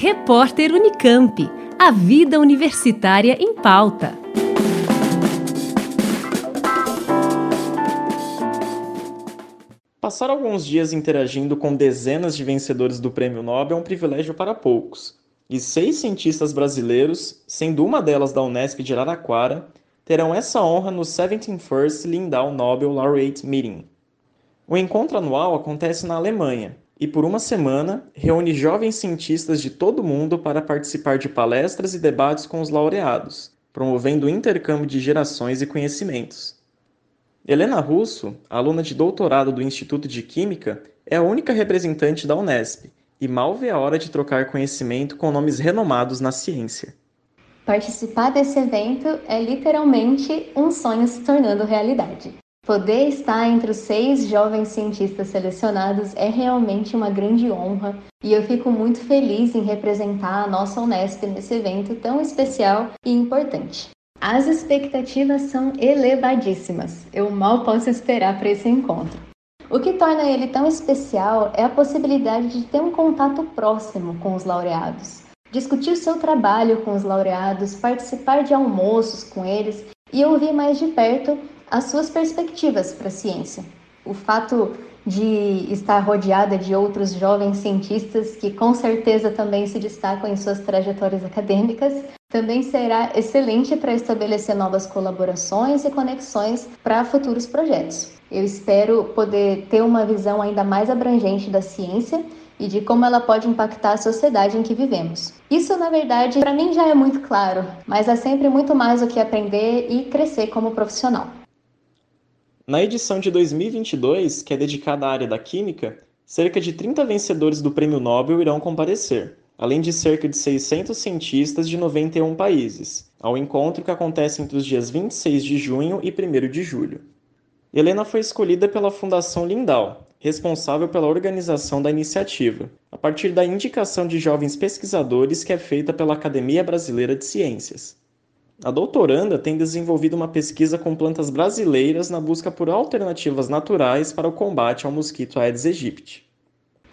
Repórter Unicamp. A vida universitária em pauta. Passar alguns dias interagindo com dezenas de vencedores do Prêmio Nobel é um privilégio para poucos. E seis cientistas brasileiros, sendo uma delas da Unesp de Araraquara, terão essa honra no 71st Lindau Nobel Laureate Meeting. O encontro anual acontece na Alemanha e, por uma semana, reúne jovens cientistas de todo o mundo para participar de palestras e debates com os laureados, promovendo o intercâmbio de gerações e conhecimentos. Helena Russo, aluna de doutorado do Instituto de Química, é a única representante da Unesp e mal vê a hora de trocar conhecimento com nomes renomados na ciência. Participar desse evento é literalmente um sonho se tornando realidade. Poder estar entre os seis jovens cientistas selecionados é realmente uma grande honra e eu fico muito feliz em representar a nossa Unesp nesse evento tão especial e importante. As expectativas são elevadíssimas, eu mal posso esperar para esse encontro. O que torna ele tão especial é a possibilidade de ter um contato próximo com os laureados, discutir seu trabalho com os laureados, participar de almoços com eles e ouvir mais de perto as suas perspectivas para a ciência. O fato de estar rodeada de outros jovens cientistas que com certeza também se destacam em suas trajetórias acadêmicas, também será excelente para estabelecer novas colaborações e conexões para futuros projetos. Eu espero poder ter uma visão ainda mais abrangente da ciência e de como ela pode impactar a sociedade em que vivemos. Isso, na verdade, para mim já é muito claro, mas há sempre muito mais o que aprender e crescer como profissional. Na edição de 2022, que é dedicada à área da química, cerca de 30 vencedores do Prêmio Nobel irão comparecer, além de cerca de 600 cientistas de 91 países, ao encontro que acontece entre os dias 26 de junho e 1 de julho. Helena foi escolhida pela Fundação Lindau, responsável pela organização da iniciativa, a partir da indicação de jovens pesquisadores que é feita pela Academia Brasileira de Ciências. A doutoranda tem desenvolvido uma pesquisa com plantas brasileiras na busca por alternativas naturais para o combate ao mosquito Aedes aegypti.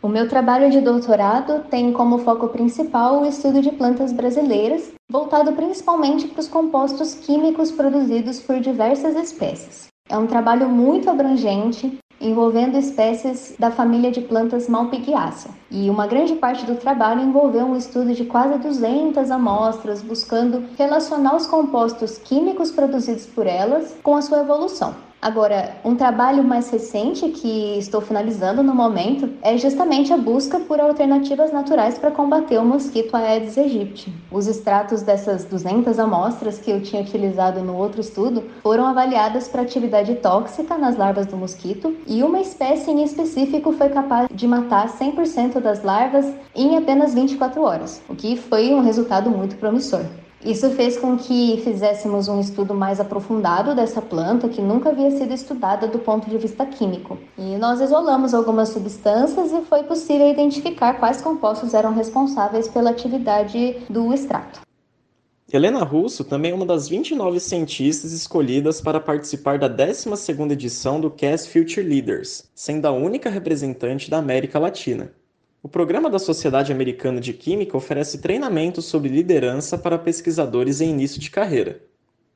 O meu trabalho de doutorado tem como foco principal o estudo de plantas brasileiras, voltado principalmente para os compostos químicos produzidos por diversas espécies. É um trabalho muito abrangente, envolvendo espécies da família de plantas Malpighiaceae. E uma grande parte do trabalho envolveu um estudo de quase 200 amostras, buscando relacionar os compostos químicos produzidos por elas com a sua evolução. Agora, um trabalho mais recente que estou finalizando no momento é justamente a busca por alternativas naturais para combater o mosquito Aedes aegypti. Os extratos dessas 200 amostras que eu tinha utilizado no outro estudo foram avaliadas para atividade tóxica nas larvas do mosquito e uma espécie em específico foi capaz de matar 100% das larvas em apenas 24 horas, o que foi um resultado muito promissor. Isso fez com que fizéssemos um estudo mais aprofundado dessa planta que nunca havia sido estudada do ponto de vista químico. E nós isolamos algumas substâncias e foi possível identificar quais compostos eram responsáveis pela atividade do extrato. Helena Russo também é uma das 29 cientistas escolhidas para participar da 12ª edição do CAS Future Leaders, sendo a única representante da América Latina. O programa da Sociedade Americana de Química oferece treinamentos sobre liderança para pesquisadores em início de carreira.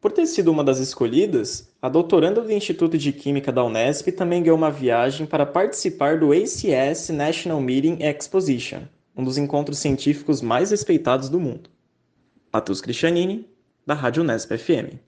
Por ter sido uma das escolhidas, a doutoranda do Instituto de Química da Unesp também ganhou uma viagem para participar do ACS National Meeting Exposition, um dos encontros científicos mais respeitados do mundo. Matheus Cristianini, da Rádio Unesp FM.